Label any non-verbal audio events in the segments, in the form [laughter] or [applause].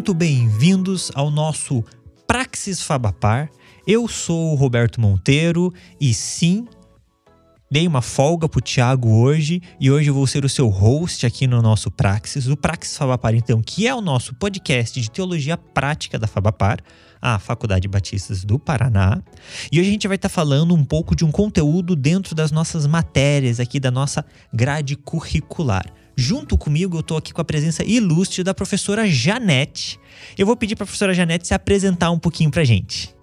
Muito bem-vindos ao nosso Praxis Fabapar. Eu sou o Roberto Monteiro e sim, dei uma folga pro Thiago hoje e hoje eu vou ser o seu host aqui no nosso Praxis, o Praxis Fabapar então, que é o nosso podcast de teologia prática da Fabapar, a Faculdade Batistas do Paraná. E hoje a gente vai estar falando um pouco de um conteúdo dentro das nossas matérias aqui da nossa grade curricular. Junto comigo, eu estou aqui com a presença ilustre da professora Janete. Eu vou pedir para a professora Janete se apresentar um pouquinho para gente.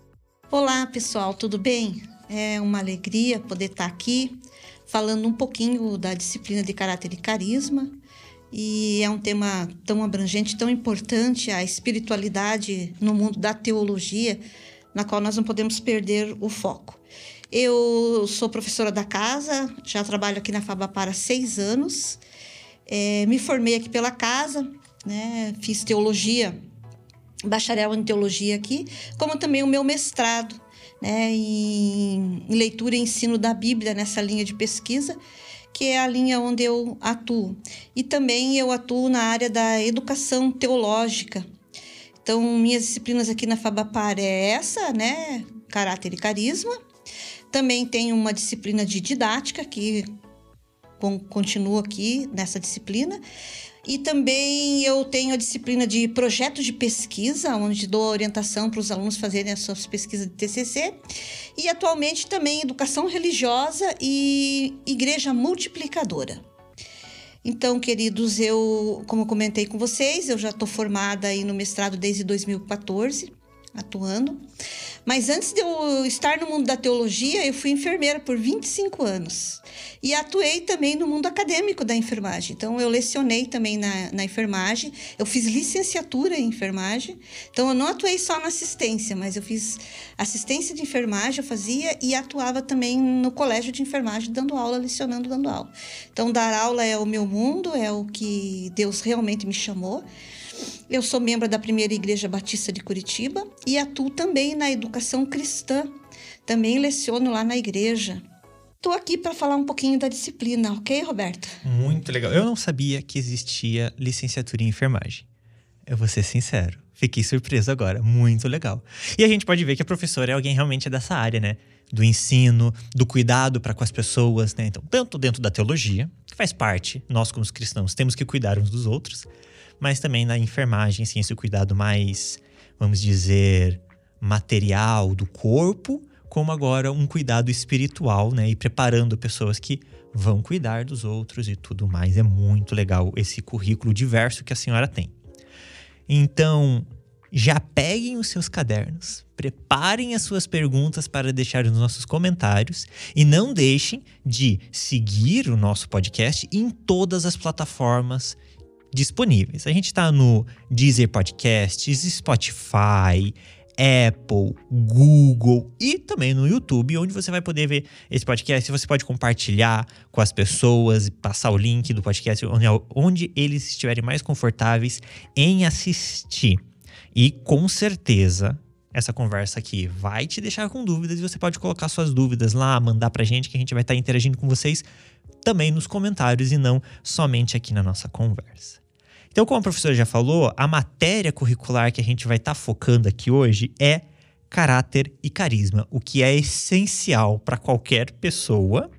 Olá, pessoal, tudo bem? É uma alegria poder estar aqui falando um pouquinho da disciplina de caráter e carisma. E é um tema tão abrangente, tão importante, a espiritualidade no mundo da teologia, na qual nós não podemos perder o foco. Eu sou professora da casa, já trabalho aqui na Fabapara há seis anos é, me formei aqui pela casa, né? Fiz teologia, bacharel em teologia aqui, como também o meu mestrado, né? Em, em leitura e ensino da Bíblia nessa linha de pesquisa, que é a linha onde eu atuo. E também eu atuo na área da educação teológica. Então, minhas disciplinas aqui na Fabapar é essa, né? Caráter e carisma. Também tenho uma disciplina de didática que continuo aqui nessa disciplina. E também eu tenho a disciplina de projetos de pesquisa, onde dou orientação para os alunos fazerem as suas pesquisas de TCC. E atualmente também educação religiosa e igreja multiplicadora. Então, queridos, eu, como eu comentei com vocês, eu já estou formada aí no mestrado desde 2014, atuando. Mas antes de eu estar no mundo da teologia, eu fui enfermeira por 25 anos. E atuei também no mundo acadêmico da enfermagem. Então, eu lecionei também na, na enfermagem. Eu fiz licenciatura em enfermagem. Então, eu não atuei só na assistência, mas eu fiz assistência de enfermagem, eu fazia e atuava também no colégio de enfermagem, dando aula, lecionando, dando aula. Então, dar aula é o meu mundo, é o que Deus realmente me chamou. Eu sou membro da Primeira Igreja Batista de Curitiba e atuo também na educação cristã. Também leciono lá na igreja. Estou aqui para falar um pouquinho da disciplina, ok, Roberto? Muito legal. Eu não sabia que existia licenciatura em enfermagem. Eu vou ser sincero. Fiquei surpreso agora. Muito legal. E a gente pode ver que a professora é alguém realmente dessa área, né? Do ensino, do cuidado para com as pessoas, né? Então, tanto dentro da teologia, que faz parte, nós como cristãos temos que cuidar uns dos outros, mas também na enfermagem, assim, esse cuidado mais, vamos dizer, material do corpo, como agora um cuidado espiritual, né? E preparando pessoas que vão cuidar dos outros e tudo mais. É muito legal esse currículo diverso que a senhora tem. Então, já peguem os seus cadernos, preparem as suas perguntas para deixar nos nossos comentários e não deixem de seguir o nosso podcast em todas as plataformas disponíveis. A gente está no Deezer Podcasts, Spotify, Apple, Google e também no YouTube, onde você vai poder ver esse podcast. Você pode compartilhar com as pessoas, passar o link do podcast onde, onde eles estiverem mais confortáveis em assistir. E com certeza essa conversa aqui vai te deixar com dúvidas e você pode colocar suas dúvidas lá, mandar pra gente que a gente vai estar interagindo com vocês também nos comentários e não somente aqui na nossa conversa. Então, como a professora já falou, a matéria curricular que a gente vai estar tá focando aqui hoje é caráter e carisma, o que é essencial para qualquer pessoa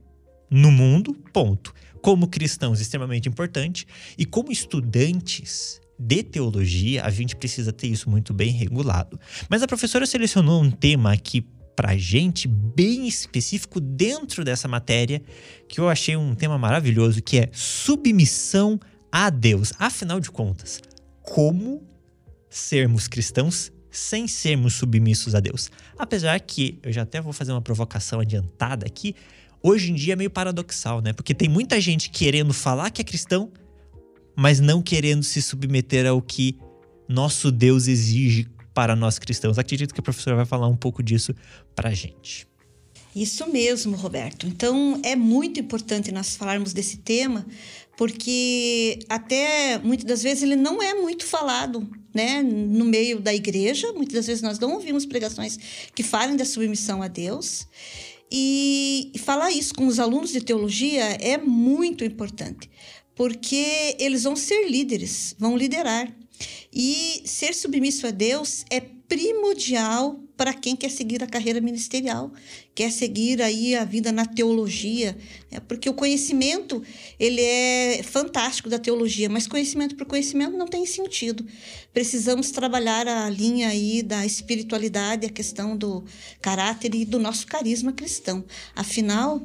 no mundo, ponto. Como cristãos, extremamente importante, e como estudantes de teologia, a gente precisa ter isso muito bem regulado. Mas a professora selecionou um tema aqui pra gente bem específico dentro dessa matéria, que eu achei um tema maravilhoso, que é submissão a Deus. Afinal de contas, como sermos cristãos sem sermos submissos a Deus. Apesar que, eu já até vou fazer uma provocação adiantada aqui, hoje em dia é meio paradoxal, né? Porque tem muita gente querendo falar que é cristão, mas não querendo se submeter ao que nosso Deus exige para nós cristãos. Acredito que a professora vai falar um pouco disso para a gente. Isso mesmo, Roberto. Então é muito importante nós falarmos desse tema, porque até muitas das vezes ele não é muito falado, né, no meio da igreja. Muitas das vezes nós não ouvimos pregações que falem da submissão a Deus. E falar isso com os alunos de teologia é muito importante, porque eles vão ser líderes, vão liderar. E ser submisso a Deus é primordial para quem quer seguir a carreira ministerial, quer seguir aí a vida na teologia, né? porque o conhecimento ele é fantástico da teologia, mas conhecimento por conhecimento não tem sentido. Precisamos trabalhar a linha aí da espiritualidade, a questão do caráter e do nosso carisma cristão. Afinal,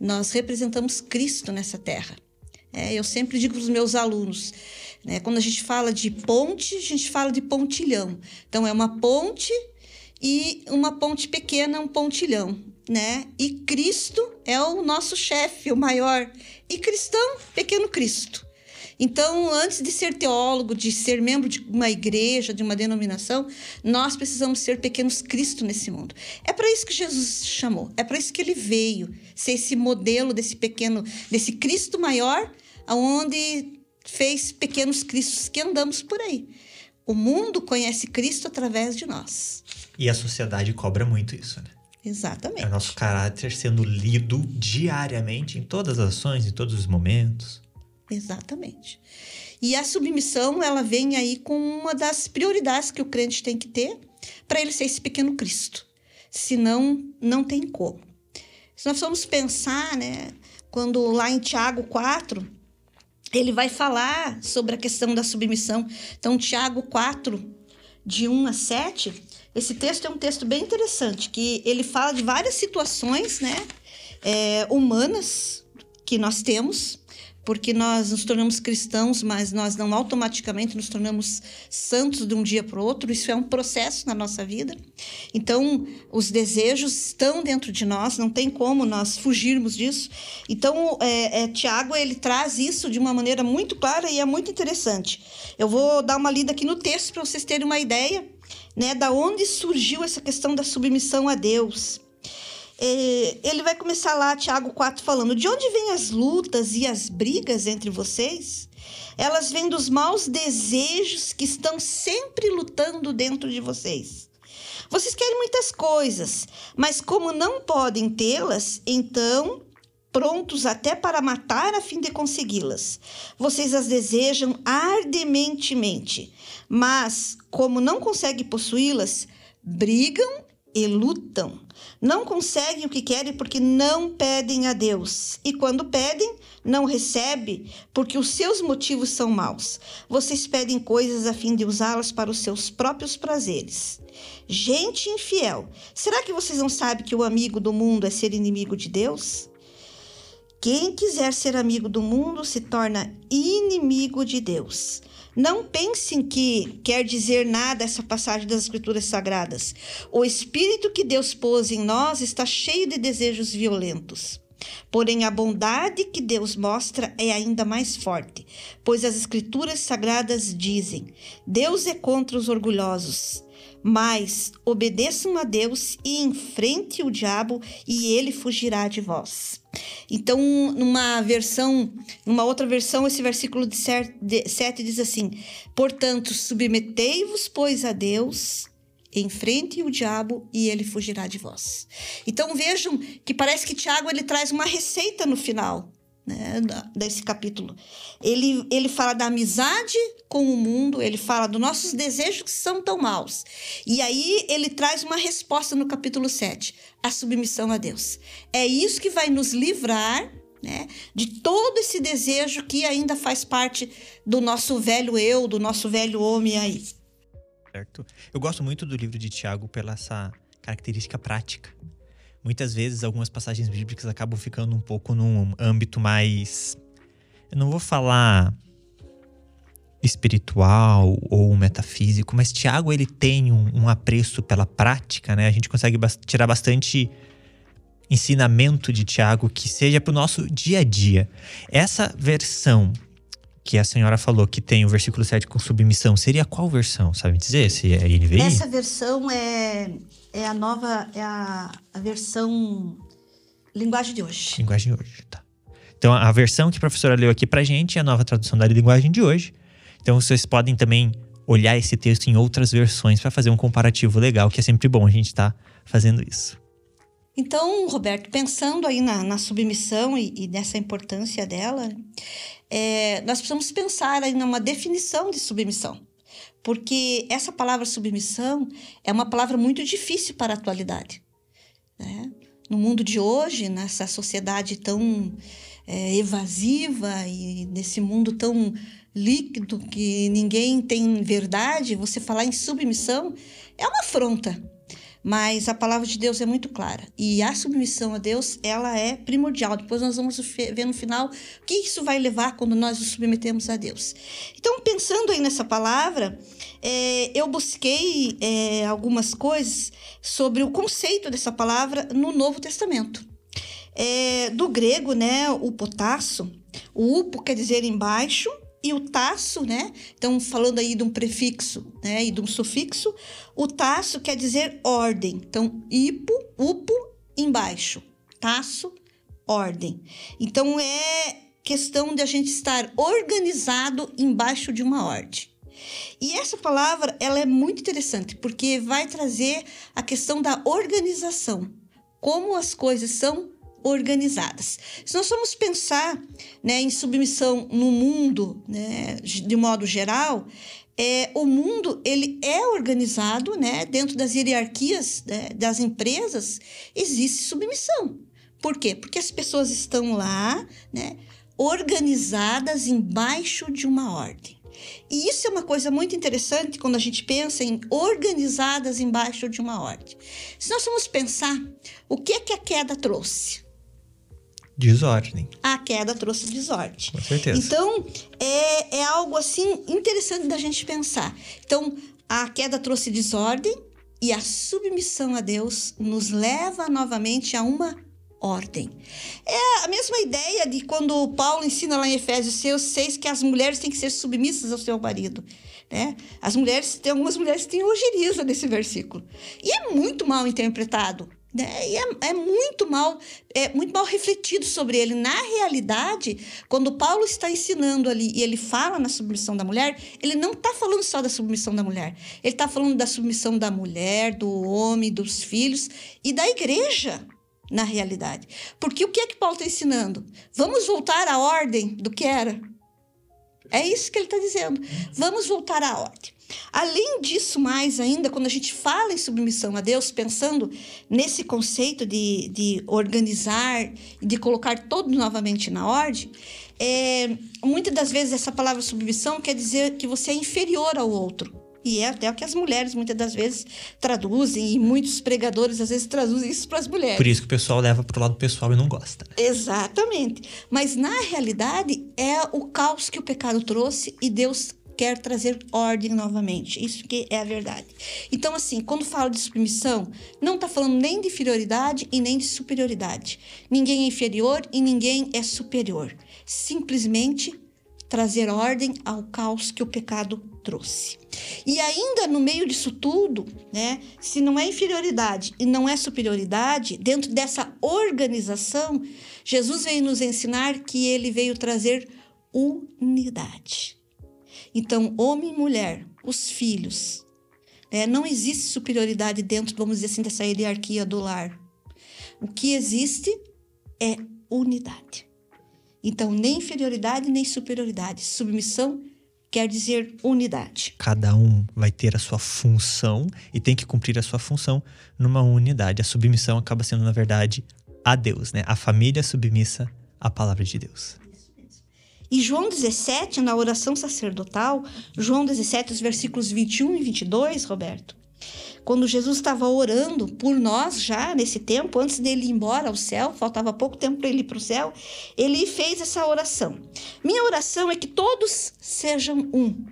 nós representamos Cristo nessa terra. É, eu sempre digo para os meus alunos, né, quando a gente fala de ponte, a gente fala de pontilhão. Então, é uma ponte e uma ponte pequena, um pontilhão. Né? E Cristo é o nosso chefe, o maior. E cristão, pequeno Cristo. Então, antes de ser teólogo, de ser membro de uma igreja, de uma denominação, nós precisamos ser pequenos Cristo nesse mundo. É para isso que Jesus chamou, é para isso que ele veio, ser esse modelo desse pequeno, desse Cristo maior, aonde fez pequenos Cristos que andamos por aí. O mundo conhece Cristo através de nós. E a sociedade cobra muito isso, né? Exatamente. É o nosso caráter sendo lido diariamente em todas as ações, em todos os momentos. Exatamente. E a submissão, ela vem aí com uma das prioridades que o crente tem que ter para ele ser esse pequeno Cristo. Senão, não tem como. Se nós formos pensar, né, quando lá em Tiago 4, ele vai falar sobre a questão da submissão. Então, Tiago 4, de 1 a 7, esse texto é um texto bem interessante, que ele fala de várias situações né, é, humanas que nós temos porque nós nos tornamos cristãos, mas nós não automaticamente nos tornamos santos de um dia para o outro. Isso é um processo na nossa vida. Então, os desejos estão dentro de nós, não tem como nós fugirmos disso. Então, é, é, Tiago ele traz isso de uma maneira muito clara e é muito interessante. Eu vou dar uma lida aqui no texto para vocês terem uma ideia, né, da onde surgiu essa questão da submissão a Deus. É, ele vai começar lá, Tiago 4, falando: De onde vêm as lutas e as brigas entre vocês? Elas vêm dos maus desejos que estão sempre lutando dentro de vocês. Vocês querem muitas coisas, mas como não podem tê-las, então prontos até para matar a fim de consegui-las. Vocês as desejam ardentemente, mas como não conseguem possuí-las, brigam e lutam. Não conseguem o que querem porque não pedem a Deus. E quando pedem, não recebem porque os seus motivos são maus. Vocês pedem coisas a fim de usá-las para os seus próprios prazeres. Gente infiel, será que vocês não sabem que o amigo do mundo é ser inimigo de Deus? Quem quiser ser amigo do mundo se torna inimigo de Deus. Não pensem que quer dizer nada essa passagem das Escrituras Sagradas. O Espírito que Deus pôs em nós está cheio de desejos violentos. Porém, a bondade que Deus mostra é ainda mais forte, pois as Escrituras Sagradas dizem: Deus é contra os orgulhosos, mas obedeçam a Deus e enfrente o diabo, e ele fugirá de vós. Então, numa versão, numa outra versão, esse versículo de 7 diz assim: Portanto, submetei-vos, pois, a Deus, enfrente o diabo e ele fugirá de vós. Então, vejam que parece que Tiago ele traz uma receita no final né, desse capítulo. Ele, ele fala da amizade com o mundo, ele fala dos nossos desejos que são tão maus. E aí ele traz uma resposta no capítulo 7, a submissão a Deus. É isso que vai nos livrar né, de todo esse desejo que ainda faz parte do nosso velho eu, do nosso velho homem aí. Certo. Eu gosto muito do livro de Tiago pela essa característica prática muitas vezes algumas passagens bíblicas acabam ficando um pouco num âmbito mais. Eu não vou falar espiritual ou metafísico, mas Tiago ele tem um, um apreço pela prática, né? A gente consegue tirar bastante ensinamento de Tiago que seja para o nosso dia a dia. Essa versão que a senhora falou que tem o versículo 7 com submissão, seria qual versão? Sabe dizer se é NVI? Essa versão é, é a nova, é a, a versão linguagem de hoje. Linguagem de hoje, tá. Então a versão que a professora leu aqui pra gente é a nova tradução da linguagem de hoje. Então vocês podem também olhar esse texto em outras versões para fazer um comparativo legal, que é sempre bom a gente estar tá fazendo isso. Então, Roberto, pensando aí na, na submissão e, e, nessa importância dela, é, nós precisamos pensar aí numa definição de submissão. Porque essa palavra submissão é uma palavra muito difícil para a atualidade. Né? No mundo de hoje, nessa sociedade tão é, evasiva e nesse mundo tão líquido que ninguém tem verdade, você falar em submissão é uma afronta. Mas a palavra de Deus é muito clara. E a submissão a Deus, ela é primordial. Depois nós vamos ver no final o que isso vai levar quando nós nos submetemos a Deus. Então, pensando aí nessa palavra, é, eu busquei é, algumas coisas sobre o conceito dessa palavra no Novo Testamento. É, do grego, né, o potasso, o upo quer dizer embaixo e o taço, né? Então, falando aí de um prefixo né, e de um sufixo, o taço quer dizer ordem. Então, hipo, upo, embaixo. Taço, ordem. Então, é questão de a gente estar organizado embaixo de uma ordem. E essa palavra, ela é muito interessante, porque vai trazer a questão da organização. Como as coisas são organizadas. Se nós formos pensar né, em submissão no mundo, né, de modo geral, é, o mundo ele é organizado né, dentro das hierarquias né, das empresas, existe submissão. Por quê? Porque as pessoas estão lá né, organizadas embaixo de uma ordem. E isso é uma coisa muito interessante quando a gente pensa em organizadas embaixo de uma ordem. Se nós formos pensar, o que é que a queda trouxe? Desordem. A queda trouxe desordem. Com certeza. Então, é, é algo assim interessante da gente pensar. Então, a queda trouxe desordem e a submissão a Deus nos leva novamente a uma ordem. É a mesma ideia de quando Paulo ensina lá em Efésios 6 que as mulheres têm que ser submissas ao seu marido. Né? As mulheres, tem algumas mulheres que têm ojeriza nesse versículo. E é muito mal interpretado. Né? E é, é, muito mal é muito mal refletido sobre ele. Na realidade, quando Paulo está ensinando ali e ele fala na submissão da mulher, ele não está falando só da submissão da mulher. Ele está falando da submissão da mulher, do homem, dos filhos e da igreja, na realidade. Porque o que é que Paulo está ensinando? Vamos voltar à ordem do que era. É isso que ele está dizendo. Vamos voltar à ordem. Além disso, mais ainda, quando a gente fala em submissão a Deus, pensando nesse conceito de, de organizar de colocar todo novamente na ordem, é, muitas das vezes essa palavra submissão quer dizer que você é inferior ao outro. E é até o que as mulheres muitas das vezes traduzem, e muitos pregadores às vezes traduzem isso para as mulheres. Por isso que o pessoal leva para o lado pessoal e não gosta. Exatamente. Mas na realidade é o caos que o pecado trouxe e Deus quer trazer ordem novamente. Isso que é a verdade. Então, assim, quando fala de submissão, não está falando nem de inferioridade e nem de superioridade. Ninguém é inferior e ninguém é superior. Simplesmente trazer ordem ao caos que o pecado trouxe. E ainda no meio disso tudo, né, se não é inferioridade e não é superioridade, dentro dessa organização, Jesus veio nos ensinar que ele veio trazer unidade. Então, homem e mulher, os filhos, né? não existe superioridade dentro, vamos dizer assim, dessa hierarquia do lar. O que existe é unidade. Então, nem inferioridade nem superioridade. Submissão quer dizer unidade. Cada um vai ter a sua função e tem que cumprir a sua função numa unidade. A submissão acaba sendo, na verdade, a Deus, né? A família submissa à palavra de Deus. E João 17, na oração sacerdotal, João 17, os versículos 21 e 22, Roberto, quando Jesus estava orando por nós já nesse tempo, antes dele ir embora ao céu, faltava pouco tempo para ele ir para o céu, ele fez essa oração. Minha oração é que todos sejam um,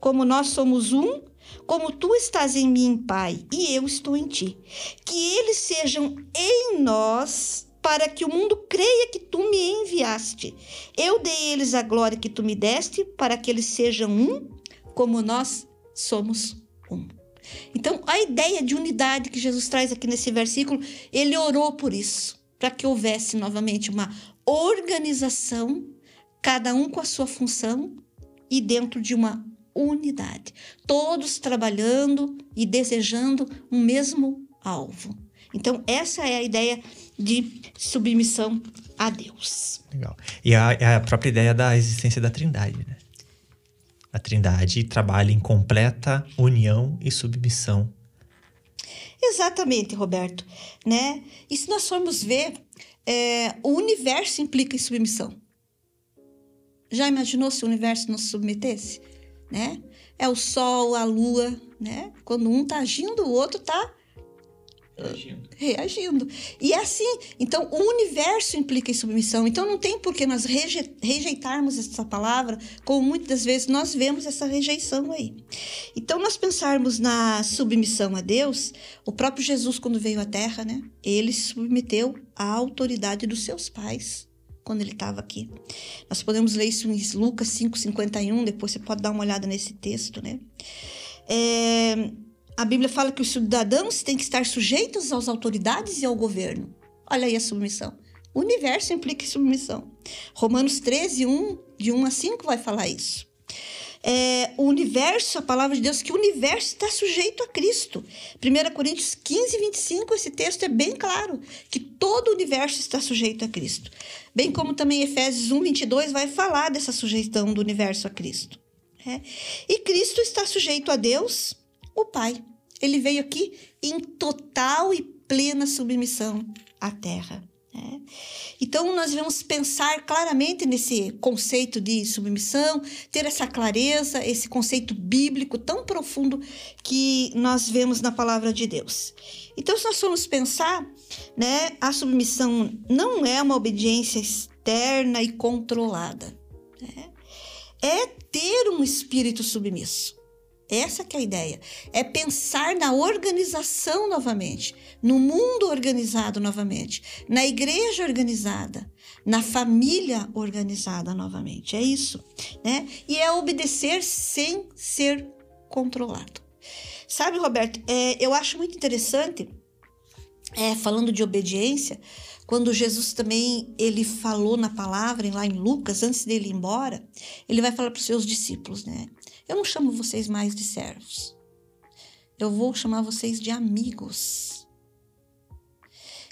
como nós somos um, como tu estás em mim, Pai, e eu estou em ti. Que eles sejam em nós para que o mundo creia que tu me enviaste. Eu dei eles a glória que tu me deste, para que eles sejam um, como nós somos. Então, a ideia de unidade que Jesus traz aqui nesse versículo, ele orou por isso, para que houvesse novamente uma organização, cada um com a sua função e dentro de uma unidade, todos trabalhando e desejando um mesmo alvo. Então, essa é a ideia de submissão a Deus. Legal. E a, é a própria ideia da existência da Trindade, né? A Trindade trabalha em completa união e submissão. Exatamente, Roberto. Né? E se nós formos ver, é, o universo implica em submissão. Já imaginou se o universo não se submetesse? Né? É o sol, a lua, né? Quando um está agindo, o outro está Reagindo. reagindo. E é assim. Então, o universo implica em submissão. Então, não tem por que nós rejeitarmos essa palavra, como muitas vezes nós vemos essa rejeição aí. Então, nós pensarmos na submissão a Deus, o próprio Jesus, quando veio à Terra, né? Ele se submeteu à autoridade dos seus pais quando ele estava aqui. Nós podemos ler isso em Lucas 5,51, depois você pode dar uma olhada nesse texto, né? É, a Bíblia fala que os cidadãos têm que estar sujeitos às autoridades e ao governo. Olha aí a submissão. O universo implica submissão. Romanos 13, 1, de 1 a 5 vai falar isso. É, o universo, a palavra de Deus, que o universo está sujeito a Cristo. 1 Coríntios 15, 25, esse texto é bem claro, que todo o universo está sujeito a Cristo. Bem como também Efésios 1, 22 vai falar dessa sujeição do universo a Cristo. É. E Cristo está sujeito a Deus, o Pai. Ele veio aqui em total e plena submissão à terra. Né? Então, nós devemos pensar claramente nesse conceito de submissão, ter essa clareza, esse conceito bíblico tão profundo que nós vemos na palavra de Deus. Então, se nós formos pensar, né, a submissão não é uma obediência externa e controlada. Né? É ter um espírito submisso. Essa que é a ideia. É pensar na organização novamente, no mundo organizado novamente, na igreja organizada, na família organizada novamente. É isso, né? E é obedecer sem ser controlado. Sabe, Roberto, é, eu acho muito interessante, é, falando de obediência, quando Jesus também ele falou na palavra lá em Lucas antes dele ir embora, ele vai falar para os seus discípulos, né? Eu não chamo vocês mais de servos. Eu vou chamar vocês de amigos.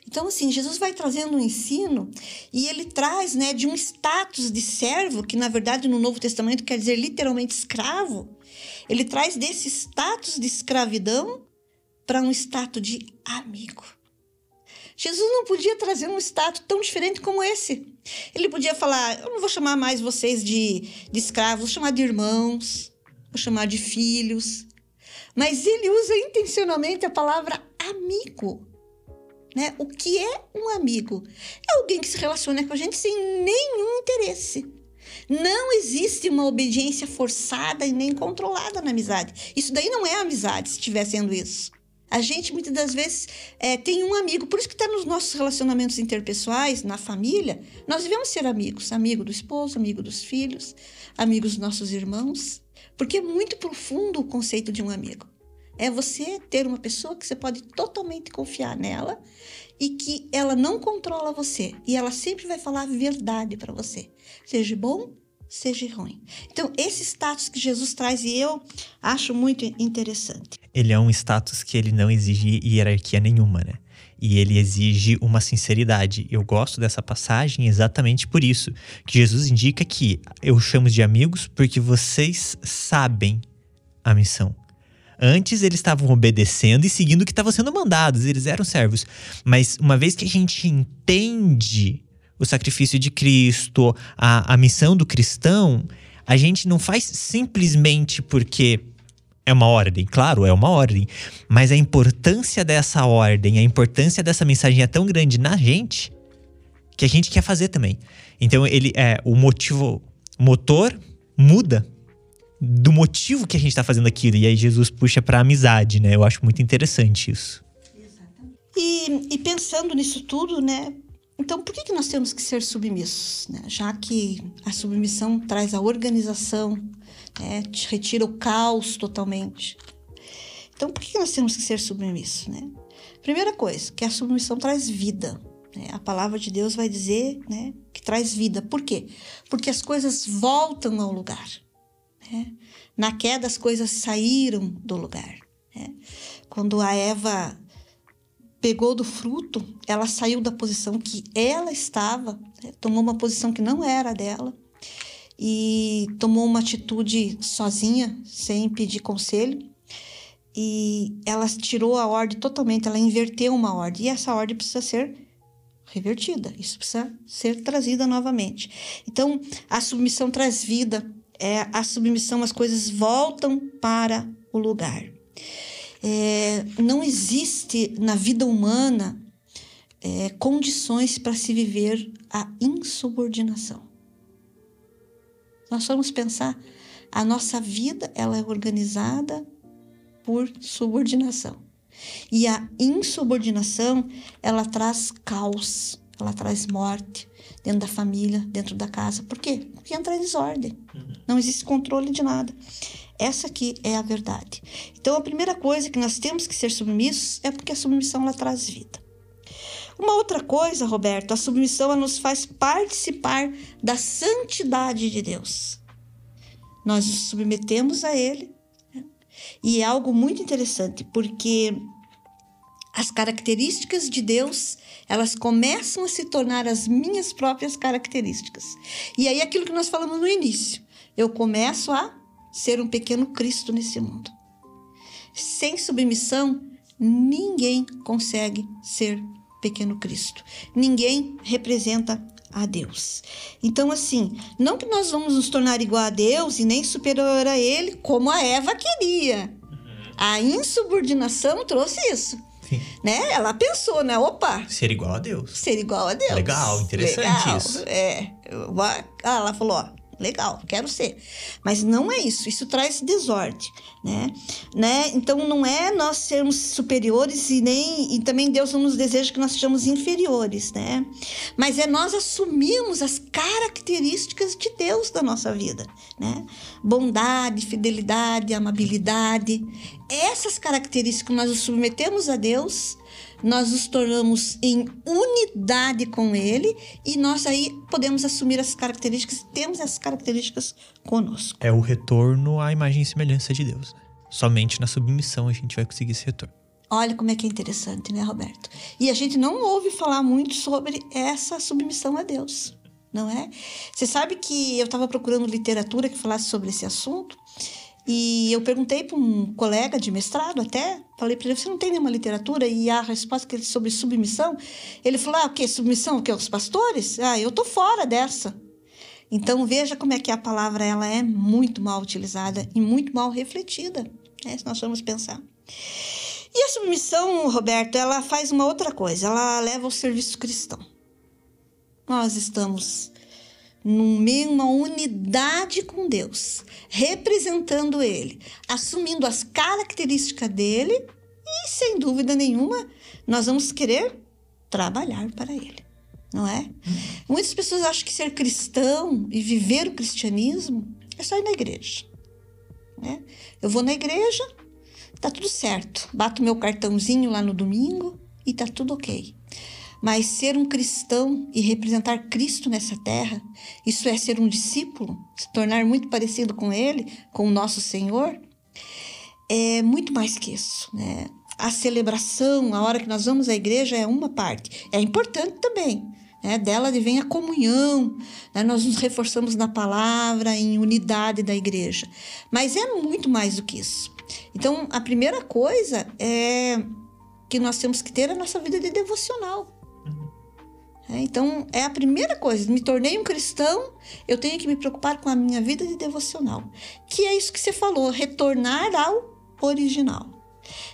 Então, assim, Jesus vai trazendo um ensino e ele traz, né, de um status de servo, que na verdade no Novo Testamento quer dizer literalmente escravo. Ele traz desse status de escravidão para um status de amigo. Jesus não podia trazer um status tão diferente como esse. Ele podia falar: Eu não vou chamar mais vocês de, de escravos, vou chamar de irmãos vou chamar de filhos. Mas ele usa intencionalmente a palavra amigo. Né? O que é um amigo? É alguém que se relaciona com a gente sem nenhum interesse. Não existe uma obediência forçada e nem controlada na amizade. Isso daí não é amizade, se estiver sendo isso. A gente muitas das vezes é, tem um amigo, por isso que está nos nossos relacionamentos interpessoais, na família, nós devemos ser amigos, amigo do esposo, amigo dos filhos, amigos dos nossos irmãos. Porque é muito profundo o conceito de um amigo. É você ter uma pessoa que você pode totalmente confiar nela e que ela não controla você e ela sempre vai falar a verdade para você, seja bom, seja ruim. Então, esse status que Jesus traz e eu acho muito interessante. Ele é um status que ele não exige hierarquia nenhuma, né? E ele exige uma sinceridade. Eu gosto dessa passagem exatamente por isso, que Jesus indica que eu chamo de amigos porque vocês sabem a missão. Antes eles estavam obedecendo e seguindo o que estava sendo mandados, eles eram servos. Mas uma vez que a gente entende o sacrifício de Cristo, a, a missão do cristão, a gente não faz simplesmente porque É uma ordem, claro, é uma ordem. Mas a importância dessa ordem, a importância dessa mensagem é tão grande na gente que a gente quer fazer também. Então ele é o motivo, motor muda do motivo que a gente está fazendo aquilo. E aí Jesus puxa para amizade, né? Eu acho muito interessante isso. E, e, pensando nisso tudo, né? Então, por que, que nós temos que ser submissos? Né? Já que a submissão traz a organização, né? retira o caos totalmente. Então, por que, que nós temos que ser submissos? Né? Primeira coisa, que a submissão traz vida. Né? A palavra de Deus vai dizer né, que traz vida. Por quê? Porque as coisas voltam ao lugar. Né? Na queda, as coisas saíram do lugar. Né? Quando a Eva pegou do fruto, ela saiu da posição que ela estava, né? tomou uma posição que não era dela e tomou uma atitude sozinha, sem pedir conselho. E ela tirou a ordem totalmente, ela inverteu uma ordem. E essa ordem precisa ser revertida, isso precisa ser trazida novamente. Então, a submissão traz vida, é, a submissão, as coisas voltam para o lugar. É, não existe na vida humana é, condições para se viver a insubordinação. Nós vamos pensar, a nossa vida ela é organizada por subordinação. E a insubordinação, ela traz caos, ela traz morte, dentro da família, dentro da casa. Por quê? Porque entra em desordem. Uhum. Não existe controle de nada. Essa aqui é a verdade. Então, a primeira coisa que nós temos que ser submissos é porque a submissão ela traz vida. Uma outra coisa, Roberto, a submissão nos faz participar da santidade de Deus. Nós nos submetemos a Ele. Né? E é algo muito interessante, porque as características de Deus, elas começam a se tornar as minhas próprias características. E aí aquilo que nós falamos no início, eu começo a ser um pequeno Cristo nesse mundo. Sem submissão, ninguém consegue ser pequeno Cristo. Ninguém representa a Deus. Então, assim, não que nós vamos nos tornar igual a Deus e nem superior a Ele, como a Eva queria. A insubordinação trouxe isso. Né? Ela pensou, né? Opa! Ser igual a Deus. Ser igual a Deus. Legal, interessante Legal. isso. É. Ah, ela falou, ó, legal, quero ser. Mas não é isso, isso traz desordem, né? né? Então não é nós sermos superiores e nem e também Deus não nos deseja que nós sejamos inferiores, né? Mas é nós assumirmos as características de Deus da nossa vida, né? Bondade, fidelidade, amabilidade, essas características que nós nos submetemos a Deus, nós nos tornamos em unidade com Ele e nós aí podemos assumir essas características, temos essas características conosco. É o retorno à imagem e semelhança de Deus. Somente na submissão a gente vai conseguir esse retorno. Olha como é que é interessante, né, Roberto? E a gente não ouve falar muito sobre essa submissão a Deus, não é? Você sabe que eu estava procurando literatura que falasse sobre esse assunto e eu perguntei para um colega de mestrado até, falei para ele, você não tem nenhuma literatura? E a resposta que ele sobre submissão, ele falou, ah, o que? Submissão? O que? Os pastores? Ah, eu tô fora dessa. Então veja como é que a palavra ela é muito mal utilizada e muito mal refletida, né, se nós formos pensar. E a submissão, Roberto, ela faz uma outra coisa, ela leva ao serviço cristão. Nós estamos numa unidade com Deus, representando Ele, assumindo as características dele e, sem dúvida nenhuma, nós vamos querer trabalhar para Ele, não é? Muitas pessoas acham que ser cristão e viver o cristianismo é só ir na igreja. Né? Eu vou na igreja, tá tudo certo, bato meu cartãozinho lá no domingo e tá tudo ok. Mas ser um cristão e representar Cristo nessa terra, isso é ser um discípulo, se tornar muito parecido com Ele, com o nosso Senhor, é muito mais que isso, né? A celebração, a hora que nós vamos à igreja é uma parte, é importante também, né? Dela vem a comunhão, né? nós nos reforçamos na palavra, em unidade da igreja, mas é muito mais do que isso. Então, a primeira coisa é que nós temos que ter a nossa vida de devocional. É, então, é a primeira coisa. Me tornei um cristão, eu tenho que me preocupar com a minha vida de devocional. Que é isso que você falou, retornar ao original.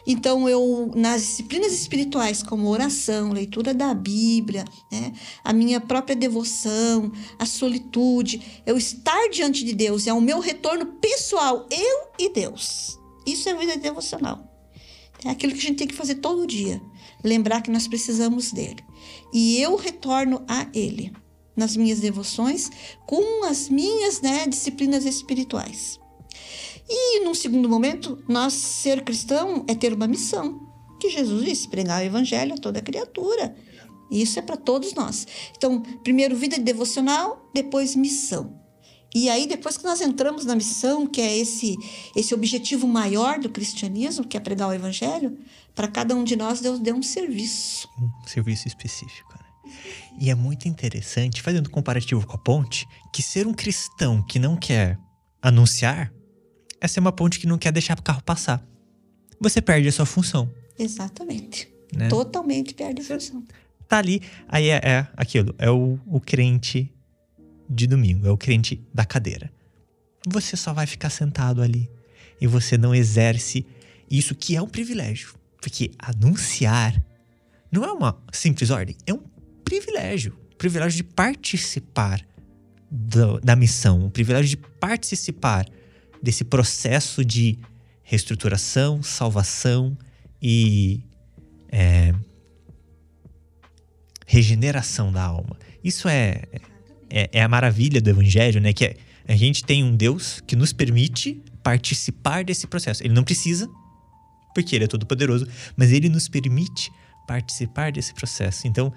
Então, eu, nas disciplinas espirituais, como oração, leitura da Bíblia, né, a minha própria devoção, a solitude, eu estar diante de Deus, é o meu retorno pessoal, eu e Deus. Isso é vida devocional. É aquilo que a gente tem que fazer todo dia. Lembrar que nós precisamos dele. E eu retorno a ele nas minhas devoções com as minhas né, disciplinas espirituais. E, num segundo momento, nós ser cristão é ter uma missão, que Jesus disse: pregar o evangelho a toda criatura. Isso é para todos nós. Então, primeiro vida de devocional, depois missão. E aí, depois que nós entramos na missão, que é esse, esse objetivo maior do cristianismo, que é pregar o evangelho, para cada um de nós Deus deu um serviço. Um serviço específico. Né? E é muito interessante, fazendo um comparativo com a ponte, que ser um cristão que não quer anunciar essa é uma ponte que não quer deixar o carro passar. Você perde a sua função. Exatamente. Né? Totalmente perde a função. Tá ali, aí é, é aquilo, é o, o crente de domingo, é o crente da cadeira. Você só vai ficar sentado ali e você não exerce isso que é um privilégio. Porque anunciar não é uma simples ordem, é um privilégio. Privilégio de participar do, da missão, o privilégio de participar desse processo de reestruturação, salvação e é, regeneração da alma. Isso é, é, é, a maravilha do evangelho, né? Que é, a gente tem um Deus que nos permite participar desse processo. Ele não precisa, porque ele é todo poderoso, mas ele nos permite participar desse processo. Então,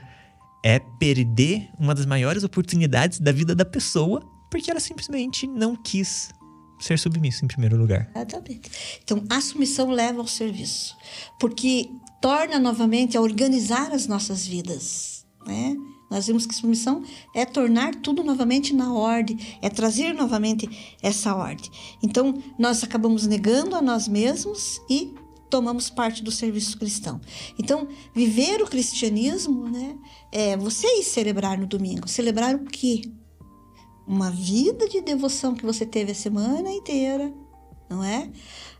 é perder uma das maiores oportunidades da vida da pessoa porque ela simplesmente não quis ser submisso em primeiro lugar. Exatamente. Então, a submissão leva ao serviço, porque torna novamente a organizar as nossas vidas, né? Nós vimos que submissão é tornar tudo novamente na ordem, é trazer novamente essa ordem. Então, nós acabamos negando a nós mesmos e tomamos parte do serviço cristão. Então, viver o cristianismo, né, é você ir celebrar no domingo. Celebrar o quê? uma vida de devoção que você teve a semana inteira, não é?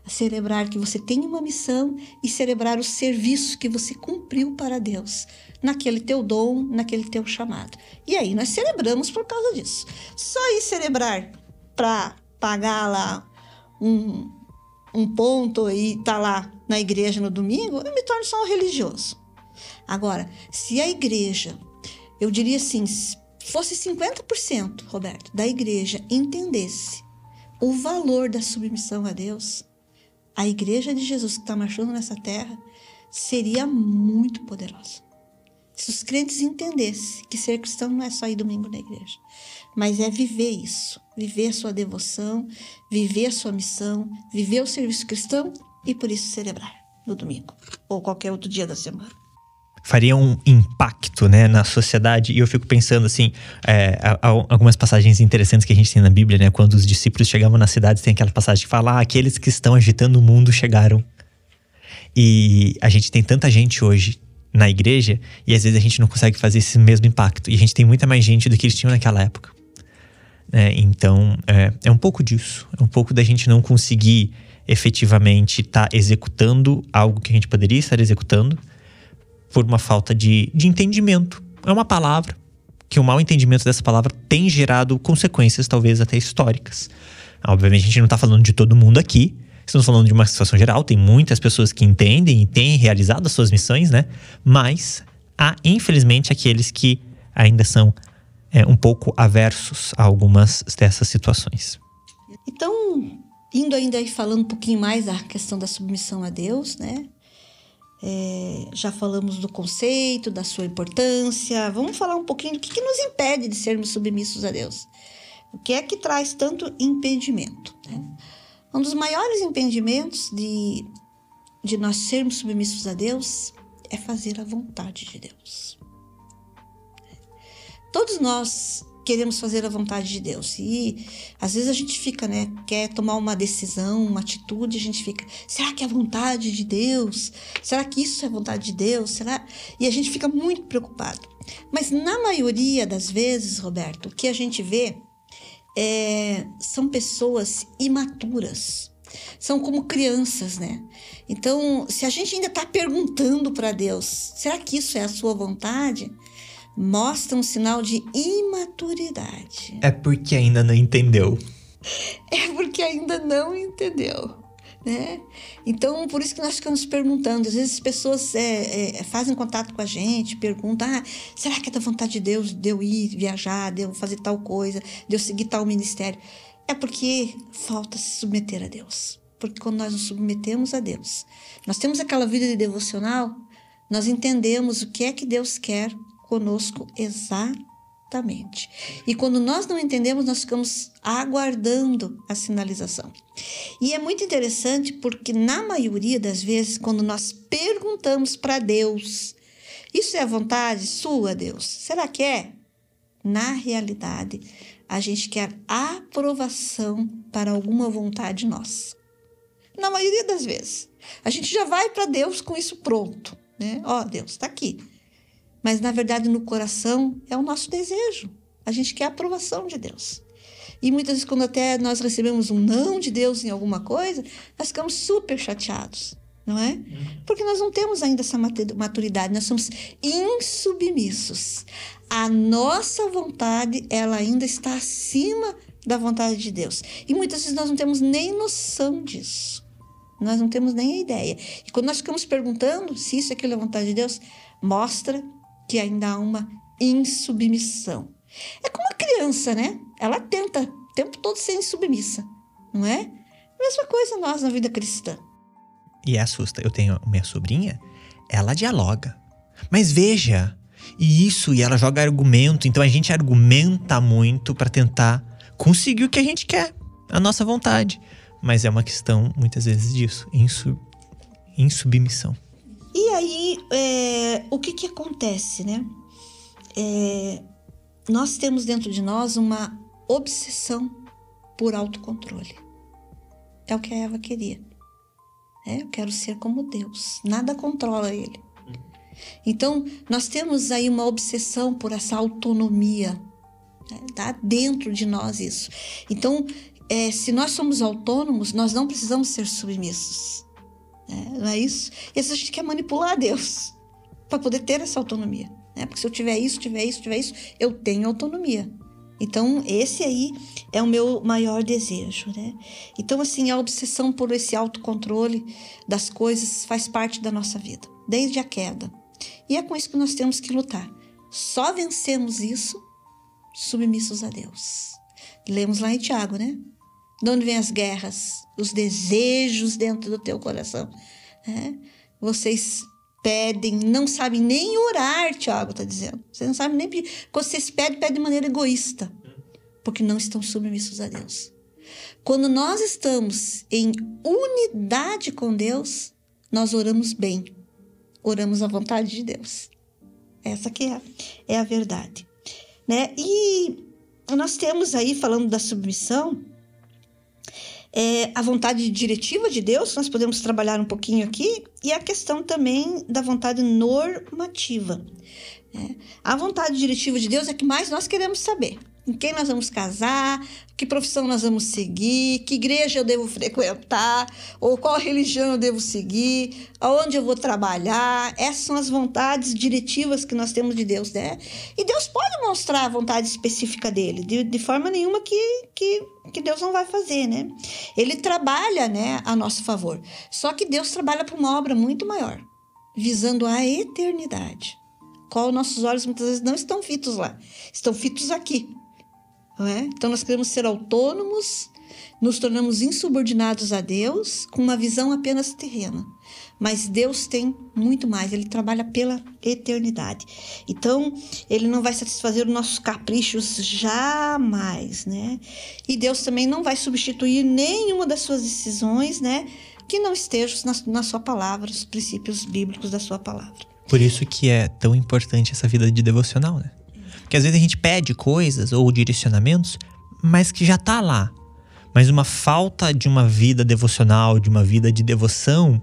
Celebrar que você tem uma missão e celebrar o serviço que você cumpriu para Deus, naquele teu dom, naquele teu chamado. E aí nós celebramos por causa disso. Só ir celebrar para pagar lá um, um ponto e tá lá na igreja no domingo, eu me torno só um religioso. Agora, se a igreja, eu diria assim, fosse 50%, Roberto, da igreja entendesse o valor da submissão a Deus, a igreja de Jesus que está marchando nessa terra seria muito poderosa. Se os crentes entendessem que ser cristão não é só ir domingo na igreja, mas é viver isso, viver sua devoção, viver sua missão, viver o serviço cristão e por isso celebrar no domingo ou qualquer outro dia da semana faria um impacto né, na sociedade. E eu fico pensando assim, é, algumas passagens interessantes que a gente tem na Bíblia, né? Quando os discípulos chegavam nas cidades, tem aquela passagem que fala: ah, aqueles que estão agitando o mundo chegaram. E a gente tem tanta gente hoje na igreja e às vezes a gente não consegue fazer esse mesmo impacto. E a gente tem muita mais gente do que eles tinham naquela época. É, então, é, é um pouco disso. É um pouco da gente não conseguir efetivamente estar tá executando algo que a gente poderia estar executando por uma falta de, de entendimento. É uma palavra que o mau entendimento dessa palavra tem gerado consequências, talvez até históricas. Obviamente, a gente não está falando de todo mundo aqui. Estamos falando de uma situação geral. Tem muitas pessoas que entendem e têm realizado as suas missões, né? Mas há, infelizmente, aqueles que ainda são é, um pouco aversos a algumas dessas situações. Então, indo ainda aí falando um pouquinho mais da questão da submissão a Deus, né? É, já falamos do conceito, da sua importância. Vamos falar um pouquinho do que, que nos impede de sermos submissos a Deus. O que é que traz tanto impedimento? Né? Um dos maiores impedimentos de, de nós sermos submissos a Deus é fazer a vontade de Deus. Todos nós queremos fazer a vontade de Deus. E às vezes a gente fica, né, quer tomar uma decisão, uma atitude, a gente fica, será que é a vontade de Deus? Será que isso é a vontade de Deus? Será? E a gente fica muito preocupado. Mas na maioria das vezes, Roberto, o que a gente vê é, são pessoas imaturas, são como crianças, né? Então, se a gente ainda está perguntando para Deus, será que isso é a sua vontade? Mostra um sinal de imaturidade. É porque ainda não entendeu. [laughs] É porque ainda não entendeu. Né? Então, por isso que nós ficamos perguntando. Às vezes as pessoas é, é, fazem contato com a gente, perguntam: ah, será que é da vontade de Deus de eu ir viajar, de eu fazer tal coisa, de eu seguir tal ministério? É porque falta se submeter a Deus. Porque quando nós nos submetemos a Deus, nós temos aquela vida de devocional, nós entendemos o que é que Deus quer conosco exatamente. E quando nós não entendemos, nós ficamos aguardando a sinalização. E é muito interessante porque, na maioria das vezes, quando nós perguntamos para Deus, isso é a vontade sua, Deus? Será que é? Na realidade, a gente quer aprovação para alguma vontade nossa. Na maioria das vezes. A gente já vai para Deus com isso pronto. Né? Ó, oh, Deus está aqui. Mas, na verdade, no coração é o nosso desejo. A gente quer a aprovação de Deus. E muitas vezes, quando até nós recebemos um não de Deus em alguma coisa, nós ficamos super chateados, não é? Porque nós não temos ainda essa maturidade, nós somos insubmissos a nossa vontade ela ainda está acima da vontade de Deus. E muitas vezes nós não temos nem noção disso. Nós não temos nem a ideia. E quando nós ficamos perguntando se isso é aquilo é a vontade de Deus, mostra que ainda há uma insubmissão. É como a criança, né? Ela tenta o tempo todo ser insubmissa, não é? Mesma coisa nós na vida cristã. E assusta. Eu tenho minha sobrinha, ela dialoga. Mas veja, e isso, e ela joga argumento, então a gente argumenta muito para tentar conseguir o que a gente quer, a nossa vontade. Mas é uma questão, muitas vezes, disso, insu, insubmissão. Aí, é, o que que acontece, né? É, nós temos dentro de nós uma obsessão por autocontrole. É o que a Eva queria. É, eu quero ser como Deus. Nada controla ele. Então, nós temos aí uma obsessão por essa autonomia. Né? Tá dentro de nós isso. Então, é, se nós somos autônomos, nós não precisamos ser submissos. Né? Não é isso? E às vezes a gente quer manipular Deus para poder ter essa autonomia. Né? Porque se eu tiver isso, tiver isso, tiver isso, eu tenho autonomia. Então, esse aí é o meu maior desejo, né? Então, assim, a obsessão por esse autocontrole das coisas faz parte da nossa vida, desde a queda. E é com isso que nós temos que lutar. Só vencemos isso submissos a Deus. Lemos lá em Tiago, né? De onde vêm as guerras? Os desejos dentro do teu coração. É? Vocês pedem, não sabem nem orar, Tiago está dizendo. Vocês não sabem nem pedir. Quando vocês pedem, pedem de maneira egoísta. Porque não estão submissos a Deus. Quando nós estamos em unidade com Deus, nós oramos bem oramos à vontade de Deus. Essa que é, é a verdade. Né? E nós temos aí, falando da submissão, é, a vontade diretiva de Deus, nós podemos trabalhar um pouquinho aqui, e a questão também da vontade normativa. Né? A vontade diretiva de Deus é que mais nós queremos saber com quem nós vamos casar, que profissão nós vamos seguir, que igreja eu devo frequentar, ou qual religião eu devo seguir, aonde eu vou trabalhar. Essas são as vontades diretivas que nós temos de Deus, né? E Deus pode mostrar a vontade específica dele, de, de forma nenhuma que, que, que Deus não vai fazer, né? Ele trabalha, né, a nosso favor. Só que Deus trabalha para uma obra muito maior, visando a eternidade. Qual nossos olhos muitas vezes não estão fitos lá, estão fitos aqui, é? Então nós queremos ser autônomos, nos tornamos insubordinados a Deus com uma visão apenas terrena. Mas Deus tem muito mais, ele trabalha pela eternidade. Então, ele não vai satisfazer os nossos caprichos jamais, né? E Deus também não vai substituir nenhuma das suas decisões, né? Que não estejam na, na sua palavra, os princípios bíblicos da sua palavra. Por isso que é tão importante essa vida de devocional, né? Porque às vezes a gente pede coisas ou direcionamentos, mas que já tá lá. Mas uma falta de uma vida devocional, de uma vida de devoção,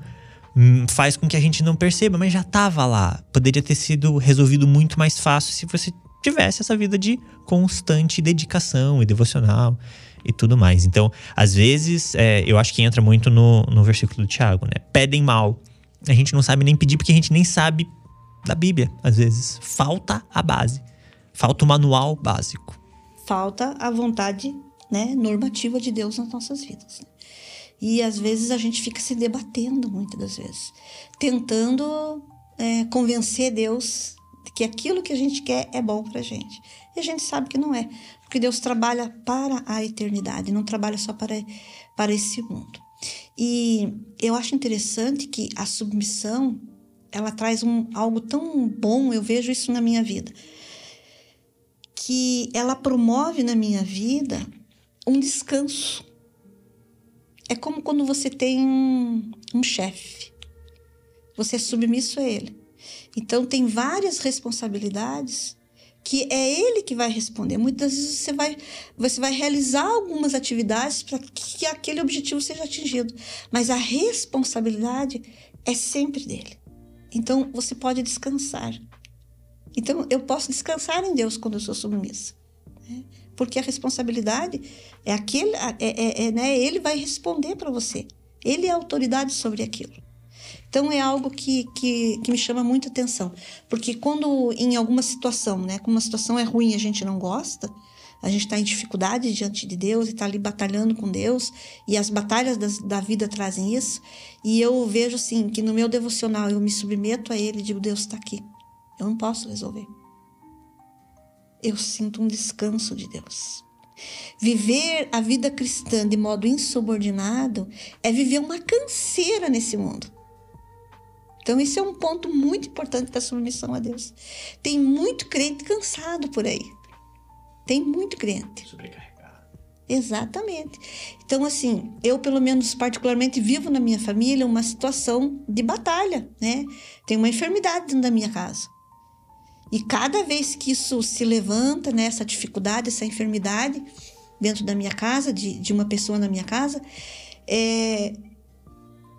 hum, faz com que a gente não perceba, mas já estava lá. Poderia ter sido resolvido muito mais fácil se você tivesse essa vida de constante dedicação e devocional. e tudo mais. Então, às vezes, é, eu acho que entra muito no, no versículo do Tiago, né? Pedem mal. A gente não sabe nem pedir porque a gente nem sabe da Bíblia, às vezes. Falta a base. Falta o manual básico. Falta a vontade né, normativa de Deus nas nossas vidas. Né? E às vezes a gente fica se debatendo, muitas das vezes, tentando é, convencer Deus de que aquilo que a gente quer é bom para gente. E a gente sabe que não é, porque Deus trabalha para a eternidade, não trabalha só para, para esse mundo. E eu acho interessante que a submissão ela traz um, algo tão bom, eu vejo isso na minha vida, que ela promove na minha vida um descanso. É como quando você tem um, um chefe, você é submisso a ele. Então, tem várias responsabilidades que é ele que vai responder. Muitas vezes você vai, você vai realizar algumas atividades para que aquele objetivo seja atingido, mas a responsabilidade é sempre dele. Então você pode descansar. Então eu posso descansar em Deus quando eu sou submissa, né? porque a responsabilidade é aquele, é, é, é né? Ele vai responder para você. Ele é autoridade sobre aquilo. Então é algo que, que, que me chama muita atenção, porque quando em alguma situação, né, como uma situação é ruim, a gente não gosta, a gente está em dificuldade diante de Deus e está ali batalhando com Deus, e as batalhas das, da vida trazem isso. E eu vejo assim que no meu devocional eu me submeto a Ele e digo: Deus está aqui, eu não posso resolver. Eu sinto um descanso de Deus. Viver a vida cristã de modo insubordinado é viver uma canseira nesse mundo. Então, esse é um ponto muito importante da submissão a Deus. Tem muito crente cansado por aí. Tem muito crente. Sobrecarregado. Exatamente. Então, assim, eu, pelo menos, particularmente, vivo na minha família uma situação de batalha, né? Tem uma enfermidade dentro da minha casa. E cada vez que isso se levanta, né, essa dificuldade, essa enfermidade dentro da minha casa, de, de uma pessoa na minha casa, é,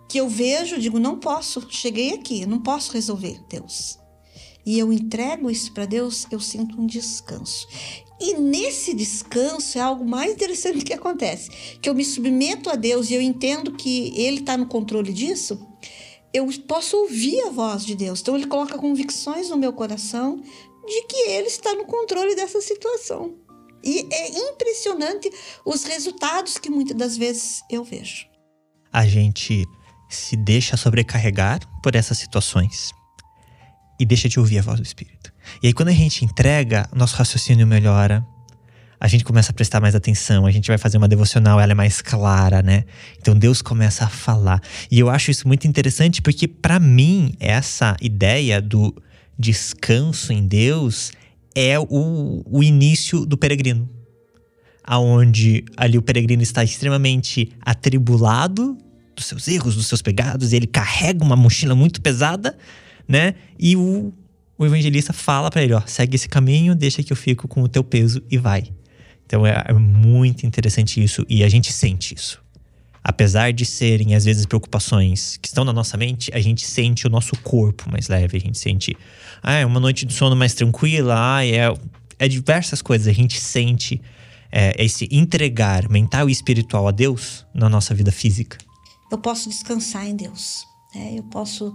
que eu vejo, digo, não posso, cheguei aqui, não posso resolver, Deus. E eu entrego isso para Deus, eu sinto um descanso. E nesse descanso é algo mais interessante que acontece, que eu me submeto a Deus e eu entendo que Ele está no controle disso. Eu posso ouvir a voz de Deus. Então Ele coloca convicções no meu coração de que Ele está no controle dessa situação. E é impressionante os resultados que muitas das vezes eu vejo. A gente se deixa sobrecarregar por essas situações e deixa de ouvir a voz do Espírito. E aí, quando a gente entrega, nosso raciocínio melhora, a gente começa a prestar mais atenção, a gente vai fazer uma devocional, ela é mais clara, né? Então Deus começa a falar. E eu acho isso muito interessante porque, para mim, essa ideia do descanso em Deus é o, o início do peregrino. Aonde ali o peregrino está extremamente atribulado dos seus erros, dos seus pecados, e ele carrega uma mochila muito pesada, né? E o, o evangelista fala para ele: ó, segue esse caminho, deixa que eu fico com o teu peso e vai. Então é, é muito interessante isso e a gente sente isso. Apesar de serem, às vezes, preocupações que estão na nossa mente, a gente sente o nosso corpo mais leve, a gente sente, ah, é uma noite de sono mais tranquila, ah, é, é diversas coisas, a gente sente é, esse entregar mental e espiritual a Deus na nossa vida física. Eu posso descansar em Deus. É, eu posso,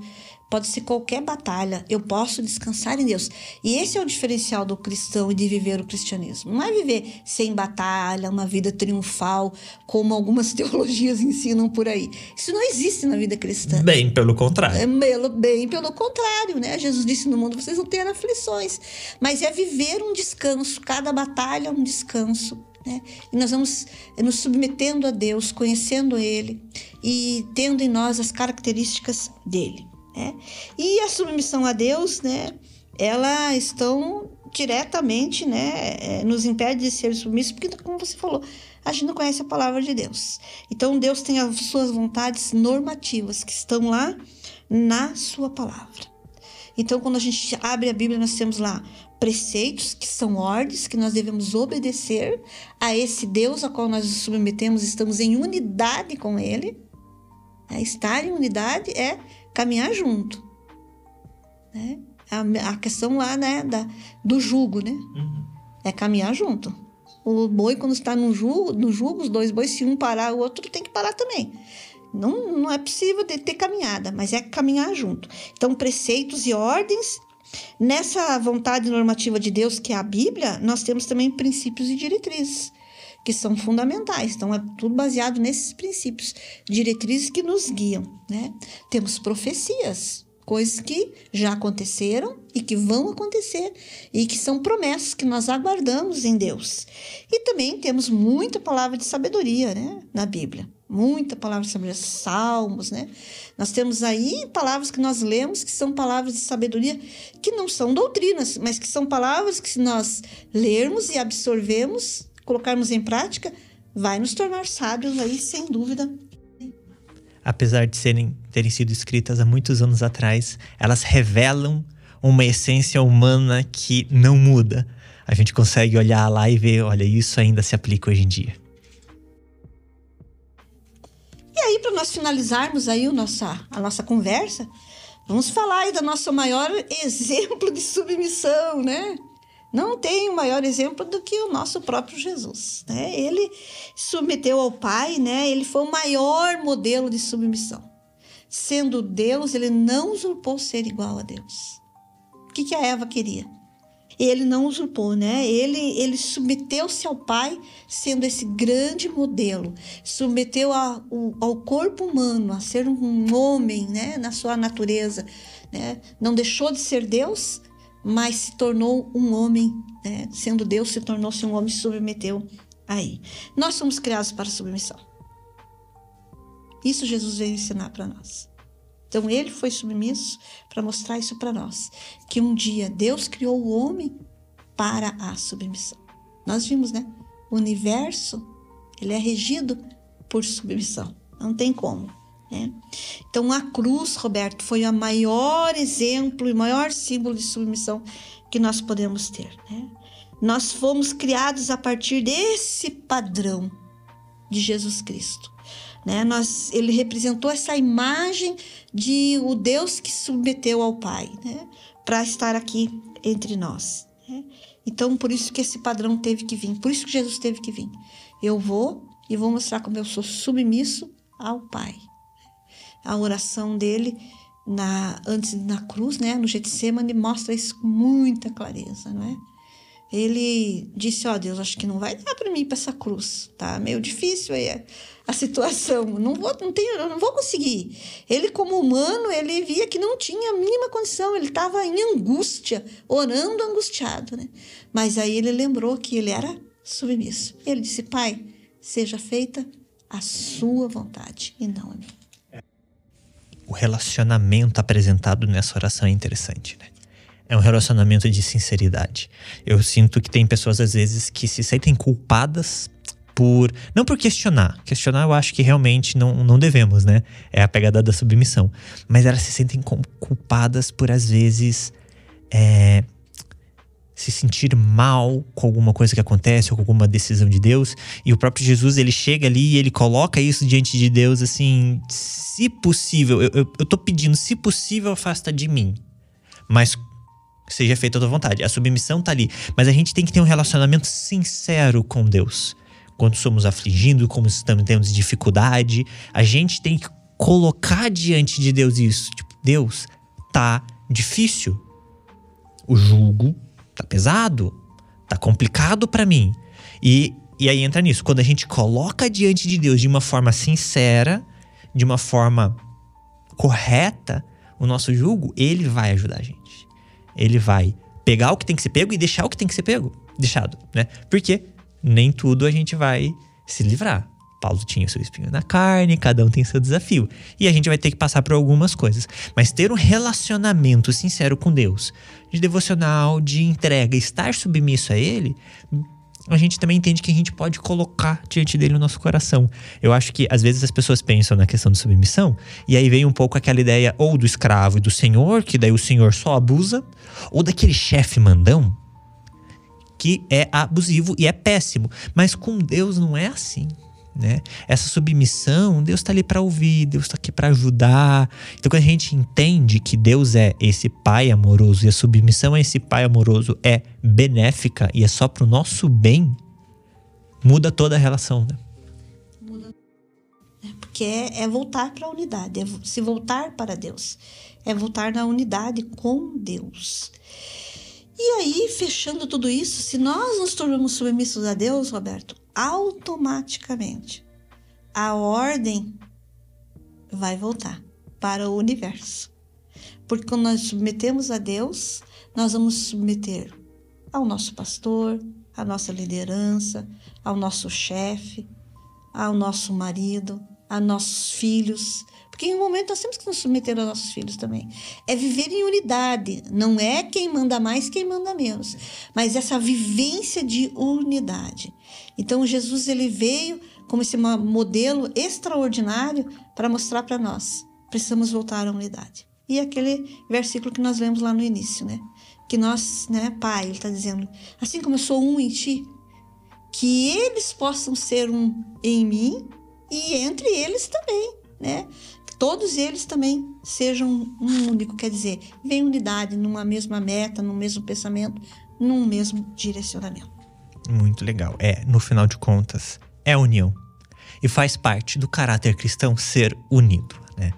pode ser qualquer batalha, eu posso descansar em Deus. E esse é o diferencial do cristão e de viver o cristianismo. Não é viver sem batalha, uma vida triunfal, como algumas [laughs] teologias ensinam por aí. Isso não existe na vida cristã. Bem pelo contrário. É, bem pelo contrário, né? Jesus disse no mundo vocês vão ter aflições, mas é viver um descanso. Cada batalha é um descanso. Né? E nós vamos nos submetendo a Deus, conhecendo Ele e tendo em nós as características dele. Né? E a submissão a Deus, né, ela estão diretamente, né, é, nos impede de ser submissos, porque, como você falou, a gente não conhece a palavra de Deus. Então, Deus tem as suas vontades normativas que estão lá na sua palavra. Então, quando a gente abre a Bíblia, nós temos lá preceitos, que são ordens que nós devemos obedecer a esse Deus a qual nós nos submetemos, estamos em unidade com Ele. É, estar em unidade é caminhar junto. Né? A, a, questão lá né, da, do jugo, né? Uhum. É caminhar junto. O boi, quando está no jugo, no jugo, os dois bois, se um parar, o outro tem que parar também. Não, não é possível de ter caminhada, mas é caminhar junto. Então, preceitos e ordens. Nessa vontade normativa de Deus, que é a Bíblia, nós temos também princípios e diretrizes, que são fundamentais. Então, é tudo baseado nesses princípios, diretrizes que nos guiam. Né? Temos profecias, coisas que já aconteceram e que vão acontecer e que são promessas que nós aguardamos em Deus. E também temos muita palavra de sabedoria né, na Bíblia. Muita palavra de sabedoria, salmos, né? Nós temos aí palavras que nós lemos que são palavras de sabedoria que não são doutrinas, mas que são palavras que, se nós lermos e absorvemos, colocarmos em prática, vai nos tornar sábios aí, sem dúvida apesar de serem terem sido escritas há muitos anos atrás, elas revelam uma essência humana que não muda. A gente consegue olhar lá e ver, olha, isso ainda se aplica hoje em dia. E aí, para nós finalizarmos aí o nossa, a nossa conversa, vamos falar aí do nosso maior [laughs] exemplo de submissão, né? Não tem maior exemplo do que o nosso próprio Jesus, né? Ele submeteu ao Pai, né? Ele foi o maior modelo de submissão. Sendo Deus, ele não usurpou ser igual a Deus. O que, que a Eva queria? Ele não usurpou, né? Ele, ele submeteu-se ao Pai, sendo esse grande modelo. Submeteu a, o, ao corpo humano, a ser um homem, né? Na sua natureza, né? Não deixou de ser Deus, mas se tornou um homem, né? sendo Deus, se tornou-se um homem e submeteu aí. Nós somos criados para submissão. Isso Jesus veio ensinar para nós. Então ele foi submisso para mostrar isso para nós, que um dia Deus criou o homem para a submissão. Nós vimos, né? O universo, ele é regido por submissão. Não tem como. Né? Então, a cruz, Roberto, foi o maior exemplo e maior símbolo de submissão que nós podemos ter. Né? Nós fomos criados a partir desse padrão de Jesus Cristo. Né? Nós, ele representou essa imagem de o Deus que submeteu ao Pai né? para estar aqui entre nós. Né? Então, por isso que esse padrão teve que vir, por isso que Jesus teve que vir. Eu vou e vou mostrar como eu sou submisso ao Pai a oração dele na antes na cruz, né, no Getsemane, mostra isso com muita clareza, é? Ele disse: "Ó oh, Deus, acho que não vai dar para mim para essa cruz, tá? Meio difícil aí a situação, não vou, não tenho, não vou conseguir". Ele como humano, ele via que não tinha a mínima condição, ele estava em angústia, orando angustiado, né? Mas aí ele lembrou que ele era submisso. Ele disse: "Pai, seja feita a sua vontade e não a minha" o relacionamento apresentado nessa oração é interessante, né? É um relacionamento de sinceridade. Eu sinto que tem pessoas, às vezes, que se sentem culpadas por. Não por questionar. Questionar eu acho que realmente não, não devemos, né? É a pegada da submissão. Mas elas se sentem culpadas por, às vezes, é, se sentir mal com alguma coisa que acontece ou com alguma decisão de Deus. E o próprio Jesus, ele chega ali e ele coloca isso diante de Deus assim, se possível, eu, eu, eu tô pedindo, se possível, afasta de mim. Mas seja feita a tua vontade. A submissão tá ali. Mas a gente tem que ter um relacionamento sincero com Deus. Quando somos afligindo, como estamos tendo dificuldade, a gente tem que colocar diante de Deus isso. Tipo, Deus, tá difícil. O julgo tá pesado, tá complicado para mim. E, e aí entra nisso, quando a gente coloca diante de Deus de uma forma sincera, de uma forma correta, o nosso julgo, ele vai ajudar a gente. Ele vai pegar o que tem que ser pego e deixar o que tem que ser pego, deixado, né? Porque nem tudo a gente vai se livrar. Paulo tinha o seu espinho na carne, cada um tem seu desafio. E a gente vai ter que passar por algumas coisas. Mas ter um relacionamento sincero com Deus, de devocional, de entrega, estar submisso a Ele, a gente também entende que a gente pode colocar diante dele o nosso coração. Eu acho que às vezes as pessoas pensam na questão de submissão, e aí vem um pouco aquela ideia ou do escravo e do senhor, que daí o senhor só abusa, ou daquele chefe mandão, que é abusivo e é péssimo. Mas com Deus não é assim né? Essa submissão, Deus está ali para ouvir, Deus está aqui para ajudar. Então, quando a gente entende que Deus é esse Pai amoroso e a submissão a esse Pai amoroso é benéfica e é só para o nosso bem, Muda toda a relação, né? Muda. É, porque é, é voltar para a unidade, é se voltar para Deus, é voltar na unidade com Deus. E aí, fechando tudo isso, se nós nos tornamos submissos a Deus, Roberto, automaticamente a ordem vai voltar para o universo. Porque quando nós submetemos a Deus, nós vamos submeter ao nosso pastor, à nossa liderança, ao nosso chefe, ao nosso marido, a nossos filhos. Porque em um momento nós temos que nos submeter aos nossos filhos também. É viver em unidade. Não é quem manda mais, quem manda menos. Mas essa vivência de unidade. Então Jesus ele veio como esse modelo extraordinário para mostrar para nós. Precisamos voltar à unidade. E aquele versículo que nós lemos lá no início, né? Que nós, né, Pai, ele está dizendo, assim como eu sou um em ti, que eles possam ser um em mim e entre eles também, né? Todos eles também sejam um único, quer dizer, vem unidade numa mesma meta, num mesmo pensamento, num mesmo direcionamento. Muito legal. É, no final de contas, é união. E faz parte do caráter cristão ser unido, né?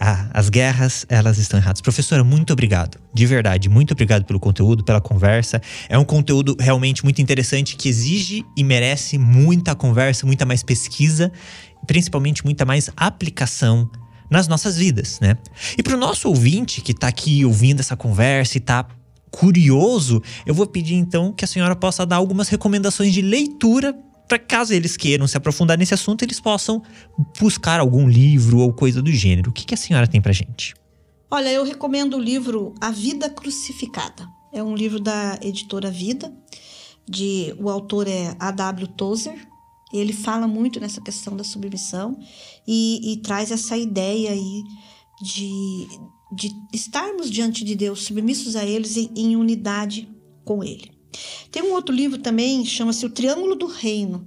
Ah, as guerras, elas estão erradas. Professora, muito obrigado. De verdade, muito obrigado pelo conteúdo, pela conversa. É um conteúdo realmente muito interessante que exige e merece muita conversa, muita mais pesquisa, principalmente muita mais aplicação nas nossas vidas, né? E para o nosso ouvinte que está aqui ouvindo essa conversa e está curioso, eu vou pedir então que a senhora possa dar algumas recomendações de leitura para caso eles queiram se aprofundar nesse assunto, eles possam buscar algum livro ou coisa do gênero. O que, que a senhora tem para gente? Olha, eu recomendo o livro A Vida Crucificada. É um livro da editora Vida, de o autor é A.W. Tozer. Ele fala muito nessa questão da submissão e, e traz essa ideia aí de, de estarmos diante de Deus, submissos a eles em, em unidade com Ele. Tem um outro livro também, chama-se O Triângulo do Reino.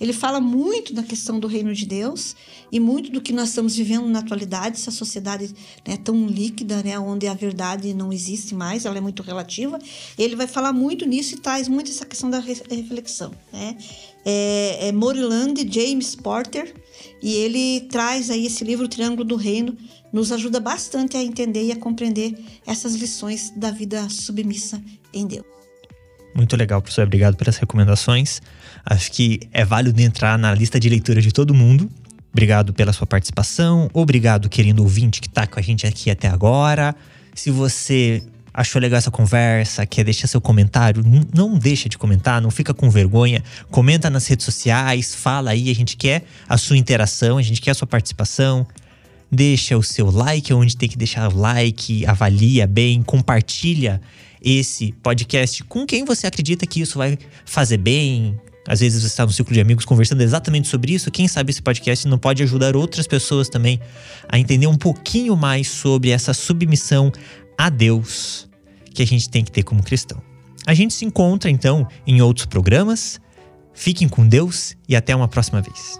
Ele fala muito da questão do reino de Deus e muito do que nós estamos vivendo na atualidade, essa sociedade né, tão líquida, né, onde a verdade não existe mais, ela é muito relativa. Ele vai falar muito nisso e traz muito essa questão da reflexão. Né? É, é Moriland James Porter e ele traz aí esse livro, O Triângulo do Reino, nos ajuda bastante a entender e a compreender essas lições da vida submissa em Deus. Muito legal, professor. Obrigado pelas recomendações. Acho que é válido entrar na lista de leitura de todo mundo. Obrigado pela sua participação. Obrigado, querido ouvinte, que está com a gente aqui até agora. Se você achou legal essa conversa, quer deixar seu comentário, não deixa de comentar, não fica com vergonha. Comenta nas redes sociais, fala aí, a gente quer a sua interação, a gente quer a sua participação. Deixa o seu like onde tem que deixar o like, avalia bem, compartilha esse podcast com quem você acredita que isso vai fazer bem. Às vezes você está no círculo de amigos conversando exatamente sobre isso. Quem sabe esse podcast não pode ajudar outras pessoas também a entender um pouquinho mais sobre essa submissão a Deus que a gente tem que ter como cristão. A gente se encontra então em outros programas. Fiquem com Deus e até uma próxima vez.